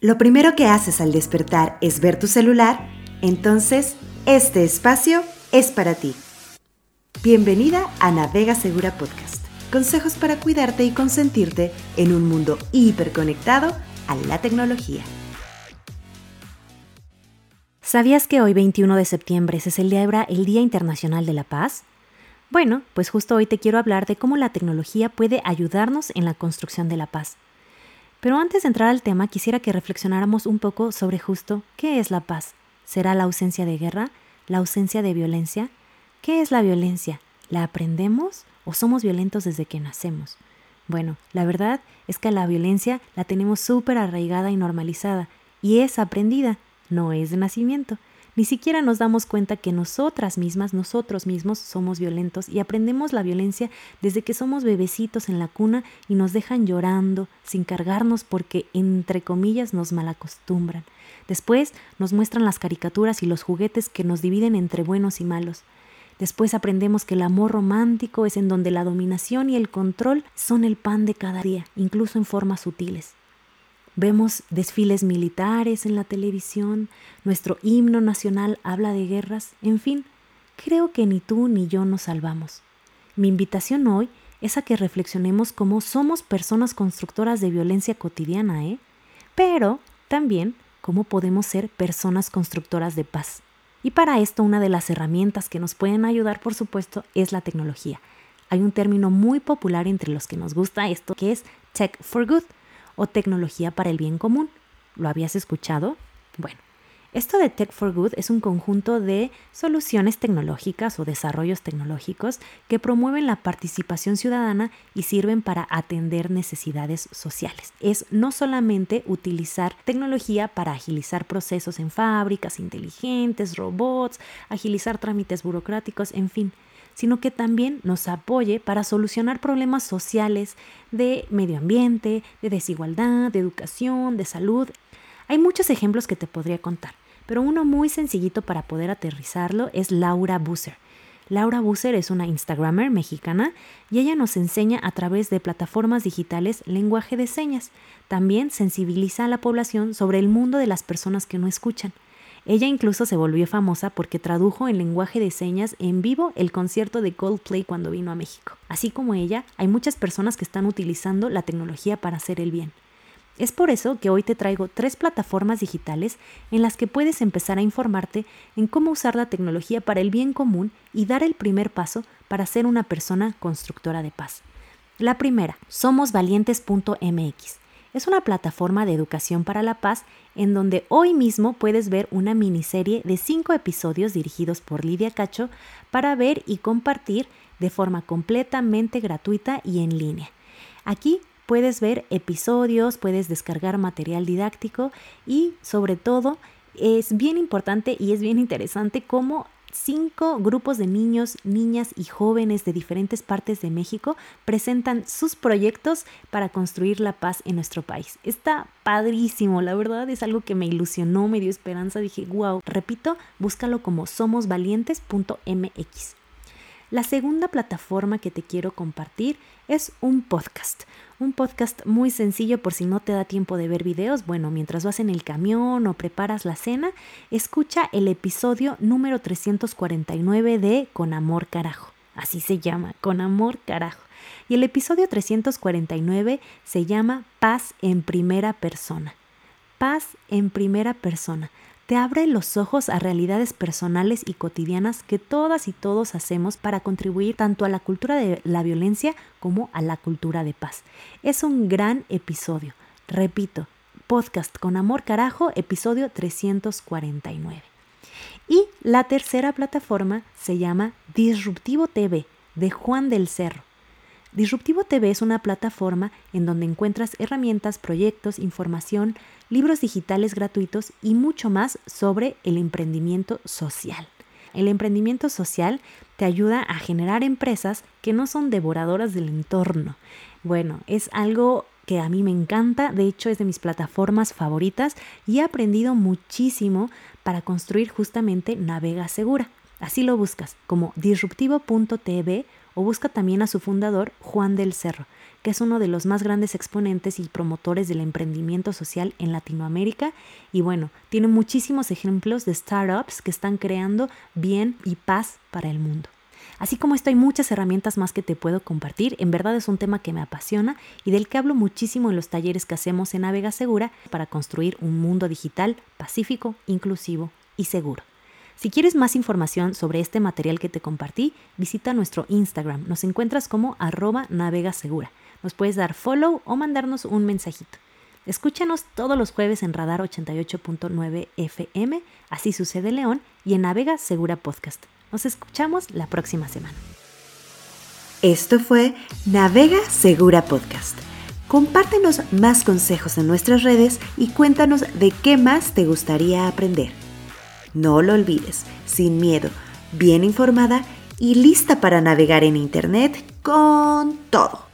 lo primero que haces al despertar es ver tu celular, entonces este espacio es para ti. Bienvenida a Navega Segura Podcast. Consejos para cuidarte y consentirte en un mundo hiperconectado a la tecnología. ¿Sabías que hoy 21 de septiembre se celebra el Día Internacional de la Paz? Bueno, pues justo hoy te quiero hablar de cómo la tecnología puede ayudarnos en la construcción de la paz. Pero antes de entrar al tema, quisiera que reflexionáramos un poco sobre justo qué es la paz. ¿Será la ausencia de guerra? ¿La ausencia de violencia? ¿Qué es la violencia? ¿La aprendemos o somos violentos desde que nacemos? Bueno, la verdad es que la violencia la tenemos súper arraigada y normalizada, y es aprendida, no es de nacimiento. Ni siquiera nos damos cuenta que nosotras mismas, nosotros mismos somos violentos y aprendemos la violencia desde que somos bebecitos en la cuna y nos dejan llorando, sin cargarnos porque, entre comillas, nos malacostumbran. Después nos muestran las caricaturas y los juguetes que nos dividen entre buenos y malos. Después aprendemos que el amor romántico es en donde la dominación y el control son el pan de cada día, incluso en formas sutiles. Vemos desfiles militares en la televisión, nuestro himno nacional habla de guerras, en fin, creo que ni tú ni yo nos salvamos. Mi invitación hoy es a que reflexionemos cómo somos personas constructoras de violencia cotidiana, ¿eh? Pero también cómo podemos ser personas constructoras de paz. Y para esto una de las herramientas que nos pueden ayudar, por supuesto, es la tecnología. Hay un término muy popular entre los que nos gusta esto que es Tech for Good o tecnología para el bien común. ¿Lo habías escuchado? Bueno, esto de Tech for Good es un conjunto de soluciones tecnológicas o desarrollos tecnológicos que promueven la participación ciudadana y sirven para atender necesidades sociales. Es no solamente utilizar tecnología para agilizar procesos en fábricas inteligentes, robots, agilizar trámites burocráticos, en fin, sino que también nos apoye para solucionar problemas sociales de medio ambiente, de desigualdad, de educación, de salud. Hay muchos ejemplos que te podría contar, pero uno muy sencillito para poder aterrizarlo es Laura Busser. Laura Busser es una Instagrammer mexicana y ella nos enseña a través de plataformas digitales lenguaje de señas. También sensibiliza a la población sobre el mundo de las personas que no escuchan. Ella incluso se volvió famosa porque tradujo en lenguaje de señas en vivo el concierto de Coldplay cuando vino a México. Así como ella, hay muchas personas que están utilizando la tecnología para hacer el bien. Es por eso que hoy te traigo tres plataformas digitales en las que puedes empezar a informarte en cómo usar la tecnología para el bien común y dar el primer paso para ser una persona constructora de paz. La primera, somosvalientes.mx. Es una plataforma de educación para la paz en donde hoy mismo puedes ver una miniserie de cinco episodios dirigidos por Lidia Cacho para ver y compartir de forma completamente gratuita y en línea. Aquí puedes ver episodios, puedes descargar material didáctico y sobre todo es bien importante y es bien interesante cómo cinco grupos de niños, niñas y jóvenes de diferentes partes de México presentan sus proyectos para construir la paz en nuestro país. Está padrísimo, la verdad es algo que me ilusionó, me dio esperanza, dije, wow, repito, búscalo como somosvalientes.mx. La segunda plataforma que te quiero compartir es un podcast. Un podcast muy sencillo por si no te da tiempo de ver videos. Bueno, mientras vas en el camión o preparas la cena, escucha el episodio número 349 de Con Amor Carajo. Así se llama, Con Amor Carajo. Y el episodio 349 se llama Paz en primera persona. Paz en primera persona te abre los ojos a realidades personales y cotidianas que todas y todos hacemos para contribuir tanto a la cultura de la violencia como a la cultura de paz. Es un gran episodio. Repito, podcast con amor carajo, episodio 349. Y la tercera plataforma se llama Disruptivo TV de Juan del Cerro. Disruptivo TV es una plataforma en donde encuentras herramientas, proyectos, información, libros digitales gratuitos y mucho más sobre el emprendimiento social. El emprendimiento social te ayuda a generar empresas que no son devoradoras del entorno. Bueno, es algo que a mí me encanta, de hecho es de mis plataformas favoritas y he aprendido muchísimo para construir justamente Navega Segura. Así lo buscas como disruptivo.tv o busca también a su fundador, Juan del Cerro. que es uno de los más grandes exponentes y promotores del emprendimiento social en Latinoamérica. Y bueno, tiene muchísimos ejemplos de startups que están creando bien y paz para el mundo. Así como esto hay muchas herramientas más que te puedo compartir, en verdad es un tema que me apasiona y del que hablo muchísimo en los talleres que hacemos en Navega Segura para construir un mundo digital pacífico, inclusivo y seguro. Si quieres más información sobre este material que te compartí, visita nuestro Instagram. Nos encuentras como arroba navegasegura. Nos puedes dar follow o mandarnos un mensajito. Escúchanos todos los jueves en Radar 88.9 FM, Así sucede León, y en Navega Segura Podcast. Nos escuchamos la próxima semana. Esto fue Navega Segura Podcast. Compártenos más consejos en nuestras redes y cuéntanos de qué más te gustaría aprender. No lo olvides, sin miedo, bien informada y lista para navegar en Internet con todo.